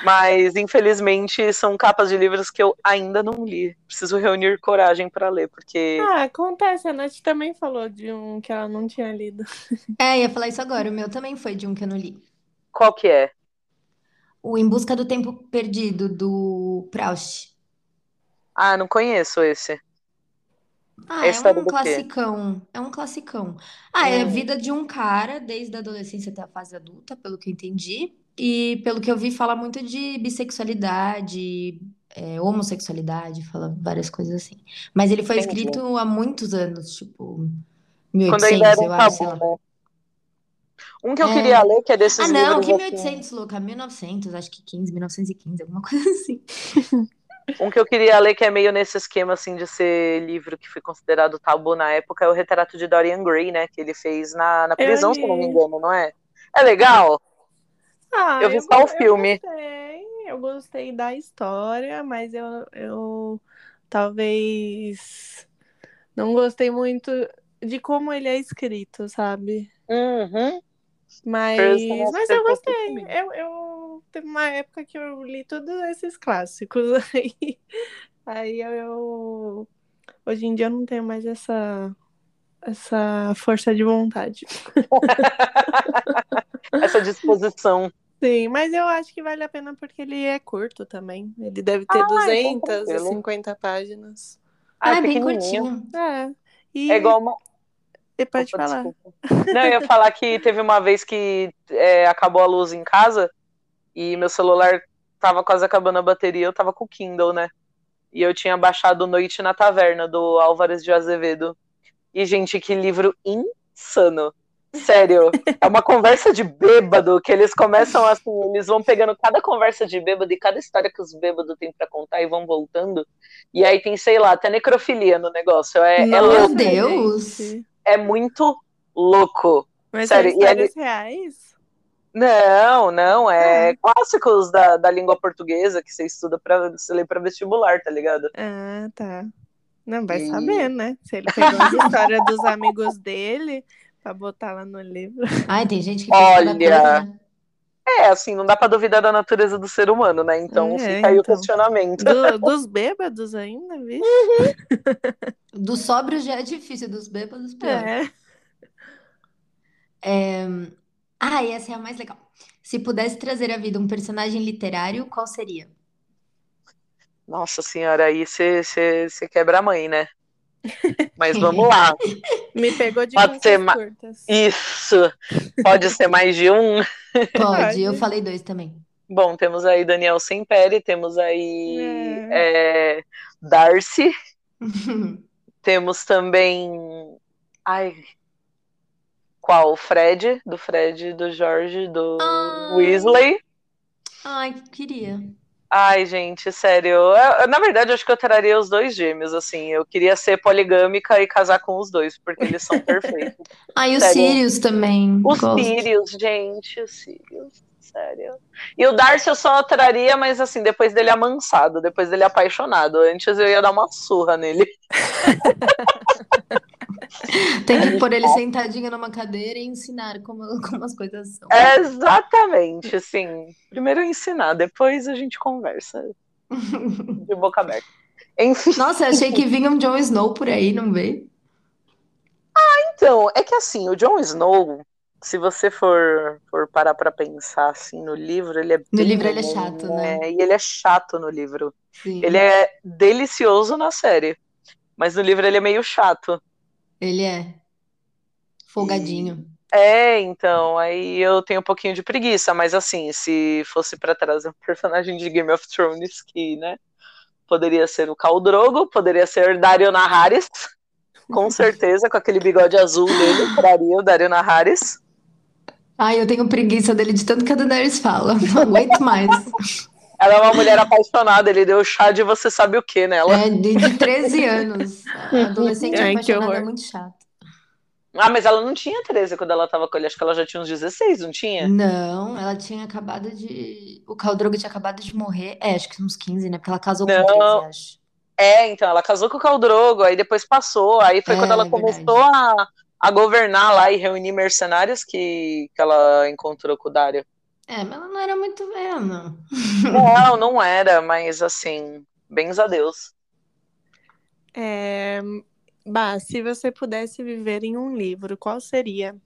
Mas, infelizmente, são capas de livros que eu ainda não li. Preciso reunir coragem para ler, porque. Ah, acontece. A Nath também falou de um que ela não tinha lido. É, ia falar isso agora. O meu também foi de um que eu não li. Qual que é? O Em Busca do Tempo Perdido, do Proust. Ah, não conheço esse. Ah, É é um classicão. É um classicão. Ah, é a Hum. vida de um cara, desde a adolescência até a fase adulta, pelo que eu entendi. E pelo que eu vi, fala muito de bissexualidade, é, homossexualidade, fala várias coisas assim. Mas ele foi Entendi. escrito há muitos anos, tipo, Quando ainda era 1800, um eu acho, tabu, né? Um que eu É. queria ler, que é desses Ah, não, que assim, 1800, louca? 1900, acho que 15, 1915, alguma coisa assim. Um que eu queria ler que é meio nesse esquema assim de ser livro que foi considerado tabu na época é o retrato de Dorian Gray, né? Que ele fez na, na prisão, se não me engano, não é? É legal? Ah, Eu vi eu, só o go- eu filme. gostei. Eu gostei da história, mas eu, eu talvez não gostei muito de como ele é escrito, sabe? Uhum. Mas, mas eu gostei. Eu, eu teve uma época que eu li todos esses clássicos aí. Aí eu, eu- hoje em dia eu não tenho mais essa essa força de vontade. Essa disposição. Sim, mas eu acho que vale a pena porque ele é curto também. Ele deve ter Ah, então 250 páginas. Ah, Ah, é bem curtinho. É. E É igual uma... E pode Opa, falar. desculpa. Não, eu ia falar que teve uma vez que é, acabou a luz em casa e meu celular tava quase acabando a bateria, eu tava com o Kindle, né? E eu tinha baixado Noite na Taverna, do Álvares de Azevedo. E, gente, que livro insano. Sério, é uma conversa de bêbado que eles começam assim, eles vão pegando cada conversa de bêbado e cada história que os bêbados têm pra contar e vão voltando. E aí tem, sei lá, até necrofilia no negócio. É, é Meu louco, Deus! gente. é muito louco. Mas Sério, são e histórias reais? Não, não, é Ah. clássicos da, da língua portuguesa que você estuda para você lê para vestibular, tá ligado? Ah, tá. Não, vai E- saber, né? Se ele pegou as histórias dos amigos dele pra botar lá no livro. Ai, tem gente que Olha, coisa, né? É, assim, não dá pra duvidar da natureza do ser humano, né? Então É, fica aí o então. questionamento. Do- dos bêbados ainda, viu? Dos sóbrios já é difícil, dos bêbados pior. É. Ah, e essa é a mais legal. Se pudesse trazer à vida um personagem literário, qual seria? Nossa senhora, aí você quebra a mãe, né? Mas vamos lá. Me pegou de Pode ser ma- curtas. Isso. Pode ser mais de um. Pode, eu falei dois também. Bom, temos aí Daniel Semperi, temos aí é, Darcy, temos também. Ai. Qual? Fred, do Fred, do Jorge, do Ah. Weasley. Ai, queria. Ai, gente, sério. eu- na verdade, eu acho que eu traria os dois gêmeos, assim. Eu queria ser poligâmica e casar com os dois, porque eles são perfeitos. Ah, e o Sério. Sirius também. Gosto. Sirius, gente, os Sirius, sério. E o Darcy eu só traria, mas assim, depois dele amansado, depois dele apaixonado. Antes eu ia dar uma surra nele. Tem que pôr ele sentadinho numa cadeira e ensinar como, como as coisas são. Exatamente, assim. Primeiro ensinar, depois a gente conversa de boca aberta. Enfim, Nossa, achei que vinha um Jon Snow por aí, não veio? então, é que assim, o Jon Snow, se você for, for parar pra pensar assim no livro, ele é No bem livro ele é chato, né? E ele é chato no livro. Sim. Ele é delicioso na série, mas no livro ele é meio chato. Ele é. Folgadinho. É, então, aí eu tenho um pouquinho de preguiça, mas assim, se fosse pra trazer um personagem de Game of Thrones que, né, poderia ser o Khal Drogo, poderia ser Dario Naharis, com certeza, com aquele bigode azul dele, traria o Dario Naharis. Ai, eu tenho preguiça dele de tanto que a Daenerys fala. Não aguento mais. Ela é uma mulher apaixonada, ele deu chá de você sabe o que nela. É de, de 13 anos. A Adolescente Ai, que apaixonada é muito chato. Ah, mas ela não tinha 13 quando ela tava com ele, acho que ela já tinha uns 16, não tinha? Não, ela tinha acabado de. O Khal Drogo tinha acabado de morrer. É, acho que uns 15, né? Porque ela casou com Não. 13, acho. É, então, ela casou com o Khal Drogo, aí depois passou, aí foi É, quando ela verdade. começou a, a governar lá e reunir mercenários que, que ela encontrou com o Dario. É, mas ela não era muito velha, não. Não, não era, mas assim, bens a Deus. É... Bah, se você pudesse viver em um livro, qual seria?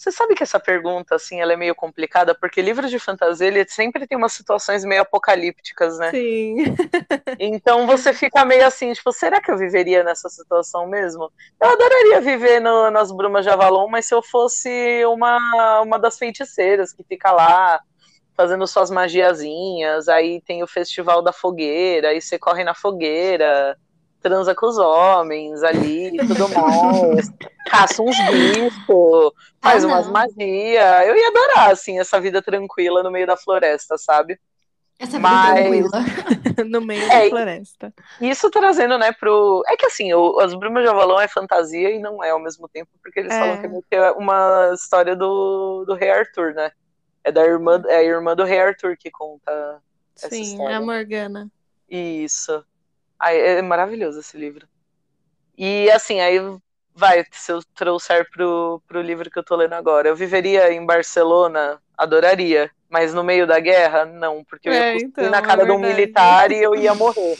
Você sabe que essa pergunta, assim, ela é meio complicada, porque livros de fantasia, ele sempre tem umas situações meio apocalípticas, né? Sim. Então você fica meio assim, tipo, será que eu viveria nessa situação mesmo? Eu adoraria viver no- nas Brumas de Avalon, mas se eu fosse uma, uma das feiticeiras que fica lá fazendo suas magiazinhas, aí tem o festival da fogueira, aí você corre na fogueira, transa com os homens ali e tudo mais, caça uns bichos, faz Ah, umas magia. Eu ia adorar, assim, essa vida tranquila no meio da floresta, sabe? Essa vida Mas- tranquila. no meio É, da e- floresta. Isso trazendo, né, pro. É que assim, o- As Brumas de Avalon é fantasia e não é ao mesmo tempo, porque eles É. falam que é meio que é uma história do, do Rei Arthur, né? É da irmã, é a irmã do Rei Arthur que conta essa Sim, história. a Morgana. Isso. É maravilhoso esse livro. E assim, aí vai, se eu trouxer pro, pro livro que eu tô lendo agora, eu viveria em Barcelona, adoraria. Mas no meio da guerra, não, porque eu ia É, cuspir então, na é cara de um militar e eu ia morrer.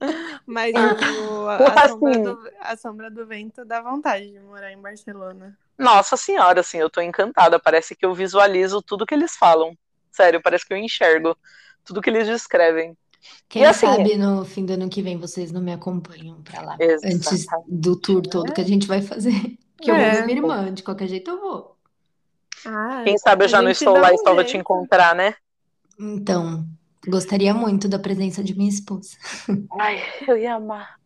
Mas o- a, sombra Assim. do, a Sombra do Vento dá vontade de morar em Barcelona. Nossa senhora, assim, eu tô encantada. Parece que eu visualizo tudo que eles falam. Sério, parece que eu enxergo tudo que eles descrevem. Quem assim- sabe no fim do ano que vem vocês não me acompanham pra lá. Antes Exatamente. do tour todo que a gente vai fazer. Que eu vou É. ver minha irmã, de qualquer jeito eu vou. Ah, Quem sabe eu já não estou lá e só vou te encontrar, né? Então, gostaria muito da presença de minha esposa. Ai, eu ia amar.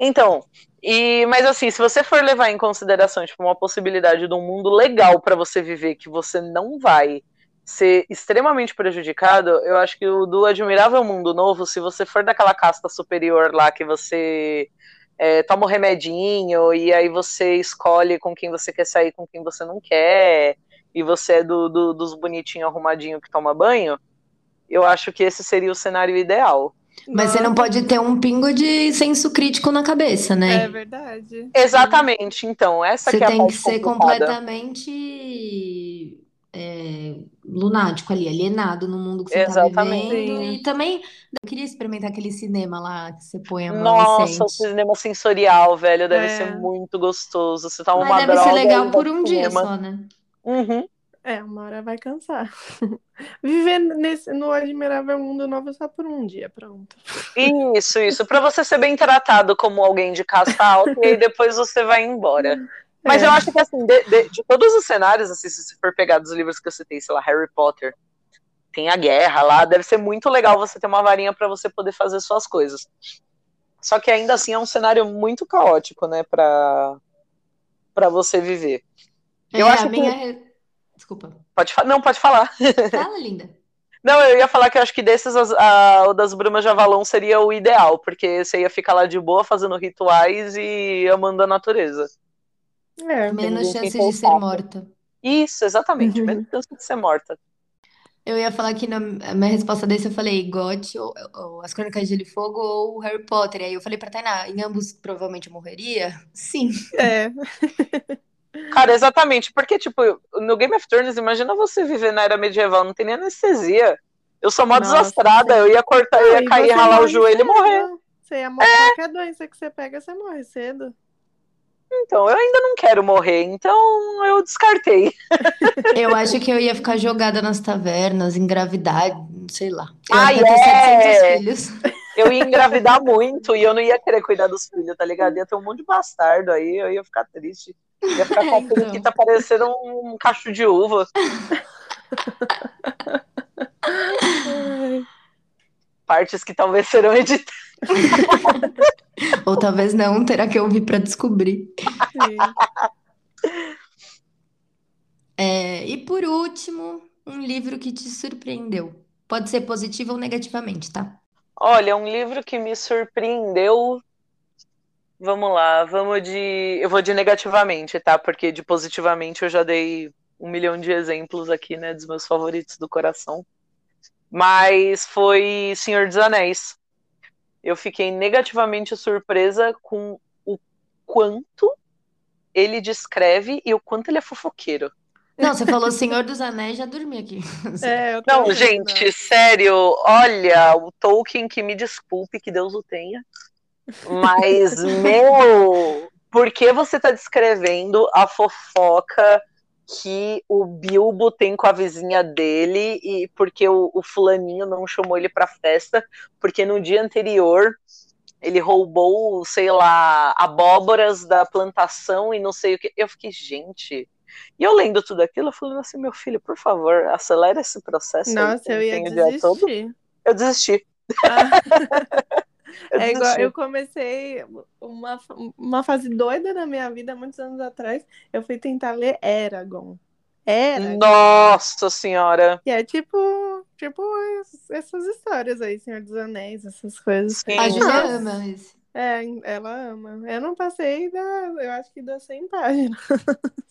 Então, e mas assim, se você for levar em consideração tipo uma possibilidade de um mundo legal para você viver que você não vai ser extremamente prejudicado, eu acho que o do Admirável Mundo Novo, se você for daquela casta superior lá que você é, toma um remedinho e aí você escolhe com quem você quer sair, com quem você não quer, e você é do, do- dos bonitinhos arrumadinho que toma banho, eu acho que esse seria o cenário ideal. Mas você não pode ter um pingo de senso crítico na cabeça, É né? verdade. Exatamente, então, essa Você que é a tem parte que ser complicada. completamente é, lunático ali, alienado no mundo que você tá Exatamente. vivendo. Sim. E também, eu queria experimentar aquele cinema lá que você põe a mão e Nossa, o cinema sensorial, velho, deve É. ser muito gostoso. Você toma Mas uma deve droga ser legal por um dia cinema. só, né? Uhum. É, uma hora vai cansar. Viver nesse, no admirável mundo novo só por um dia, pronto. Isso, isso. Pra você ser bem tratado como alguém de casta alta e aí depois você vai embora. Mas É. eu acho que, assim, de, de- de todos os cenários, assim, se você for pegar dos livros que eu citei, sei lá, Harry Potter, tem a guerra lá, deve ser muito legal você ter uma varinha pra você poder fazer suas coisas. Só que ainda assim é um cenário muito caótico, né, pra, pra você viver. Eu É, acho a que- minha. re- Desculpa. Pode Não, pode falar. Fala, linda. Não, eu ia falar que eu acho que desses, a- o das Brumas de Avalon seria o ideal, porque você ia ficar lá de boa fazendo rituais e amando a natureza. É. Menos chance tem de ser morta. Isso, exatamente, Uhum. menos chance de ser morta. Eu ia falar que na a minha resposta desse eu falei GOT ou, ou As Crônicas de Gelo e Fogo ou Harry Potter. Aí eu falei pra Tainá, em ambos provavelmente eu morreria? Sim. É. Cara, exatamente, porque, tipo, no Game of Thrones, imagina você viver na era medieval, não tem nem anestesia. Eu sou mó Nossa, desastrada, eu ia cortar, eu ia e cair, você ralar o morre joelho e morrer. Você ia morrer. Qualquer doença que você pega, você morre cedo. Então, eu ainda não quero morrer, então eu descartei. Eu acho que eu ia ficar jogada nas tavernas, engravidar, sei lá. Eu Ai, ia ter é! 700 filhos. Eu ia engravidar muito e eu não ia querer cuidar dos filhos, tá ligado? Ia ter um monte de bastardo aí, eu ia ficar triste. Ia ficar com a É, então. periquita parecendo um cacho de uva. Partes que talvez serão editadas. Ou talvez não, terá que ouvir pra descobrir. É, e por último, um livro que te surpreendeu. Pode ser positivo ou negativamente, tá? Olha, um livro que me surpreendeu. Vamos lá, vamos de. Eu vou de negativamente, tá? Porque de positivamente eu já dei um milhão de exemplos aqui, né? Dos meus favoritos do coração. Mas foi Senhor dos Anéis. Eu fiquei negativamente surpresa com o quanto ele descreve e o quanto ele é fofoqueiro. Não, você falou Senhor dos Anéis, já dormi aqui. É, eu Não, também, gente, sério, olha, o Tolkien que me desculpe, que Deus o tenha. Mas, meu, por que você tá descrevendo a fofoca que o Bilbo tem com a vizinha dele e porque o, o fulaninho não chamou ele pra festa? Porque no dia anterior ele roubou, sei lá, abóboras da plantação e não sei o que. Eu fiquei, gente. E eu lendo tudo aquilo, eu falando assim, meu filho, por favor, acelera esse processo. Nossa, eu ia desistir. Eu desisti. Ah, é igual, eu comecei uma, uma fase doida na minha vida, muitos anos atrás. Eu fui tentar ler Eragon. Eragon. Nossa senhora. E é tipo, tipo es- essas histórias aí, Senhor dos Anéis, essas coisas. Sim. A Julia ama esse. É, ela ama. Eu não passei da, eu acho que das 100 páginas.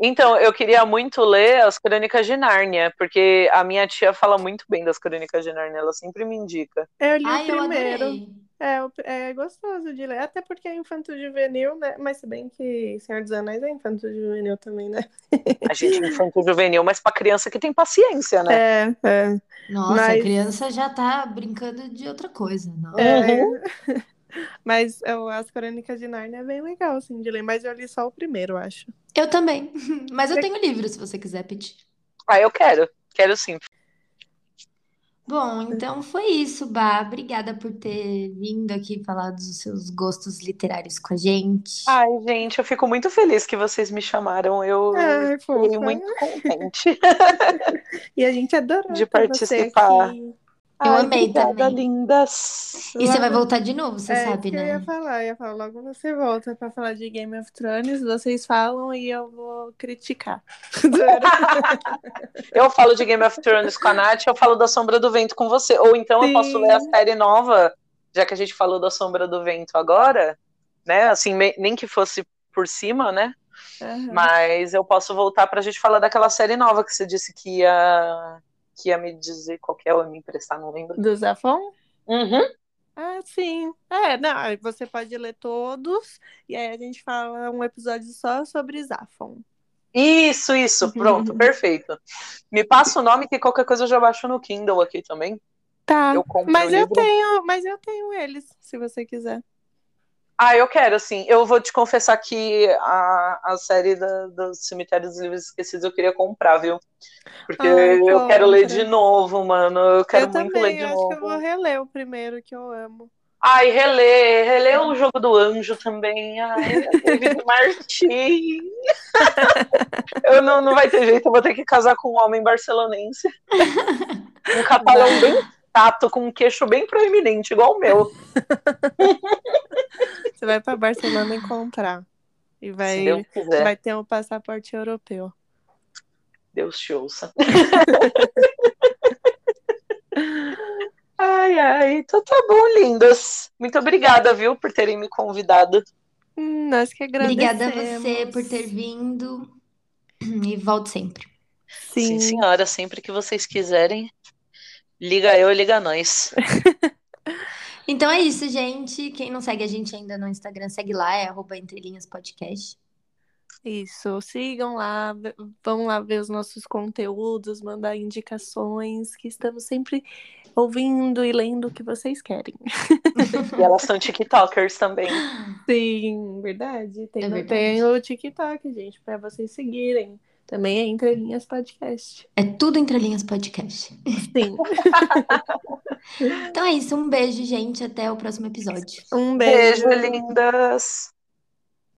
Então, eu queria muito ler as Crônicas de Nárnia, porque a minha tia fala muito bem das Crônicas de Nárnia, ela sempre me indica. Eu li Ai, o eu primeiro. adorei. É, é gostoso de ler, até porque é infanto-juvenil, né? Mas se bem que Senhor dos Anéis é infanto-juvenil também, né? A gente é infantil juvenil, mas pra criança que tem paciência, né? É, é. Nossa, Mas- a criança já tá brincando de outra coisa. Não. é. Uhum. Mas eu- as Crônicas de Nárnia é bem legal, assim, de ler. Mas eu li só o primeiro, eu acho. Eu também. Mas eu tenho livro, se você quiser pedir. Ah, eu quero. Quero sim. Bom, então foi isso, Bah. Obrigada por ter vindo aqui falar dos seus gostos literários com a gente. Ai, gente, eu fico muito feliz que vocês me chamaram. Eu Ai, fiquei fofa. muito contente E a gente adorou de ter você participar. aqui. Eu Ai, amei obrigada, também. lindas. E você vai Logo- voltar de novo, você É sabe, isso que eu ia né? falar, eu ia falar, logo você volta pra falar de Game of Thrones, vocês falam e eu vou criticar. Eu falo de Game of Thrones com a Nath, eu falo da Sombra do Vento com você. Ou então eu posso ler a série nova, já que a gente falou da Sombra do Vento agora, né? Assim, me- nem que fosse por cima, né? Aham. Mas eu posso voltar pra gente falar daquela série nova que você disse que ia, que ia me dizer qual que é, ou me emprestar, não lembro. Do Zafon? Uhum. Ah, sim. É, não, você pode ler todos, e aí a gente fala um episódio só sobre Zafon. Isso, isso, pronto, perfeito. Me passa o nome que qualquer coisa eu já baixo no Kindle aqui também. Tá. Eu Mas eu tenho, mas eu tenho eles, se você quiser. Ah, eu quero, assim. Eu vou te confessar que a, a série da, do Cemitério dos Livros Esquecidos eu queria comprar, viu? Porque Ai, eu quero ler de novo, mano. Eu quero eu muito também, ler de eu acho novo. que eu vou reler o primeiro que eu amo. Ai, reler, reler o jogo do anjo também. Ai, David Martin. eu não, não vai ter jeito, eu vou ter que casar com um homem barcelonense. Um catalão bem chato, com um queixo bem proeminente, igual o meu. Você vai pra Barcelona encontrar. E Se vai, Deus quiser, vai ter um passaporte europeu. Deus te ouça. Ai, ai, então tá bom, lindas. Muito obrigada, viu, por terem me convidado. Hum, nós que Obrigada a agradecemos. você por ter vindo e volte sempre. Sim, Sim. senhora, sempre que vocês quiserem, liga eu, liga nós. Então é isso, gente. Quem não segue a gente ainda no Instagram, segue lá, é arroba Entre Linhas Podcast. Isso, sigam lá, vão lá ver os nossos conteúdos, mandar indicações, que estamos sempre ouvindo e lendo o que vocês querem. E elas são TikTokers também. Sim, verdade. Tem, É verdade. tem o TikTok, gente, para vocês seguirem. Também é Entre Linhas Podcast. É tudo Entre Linhas Podcast. Sim. Então é isso, um beijo, gente. Até o próximo episódio. Um beijo. Beijo, lindas.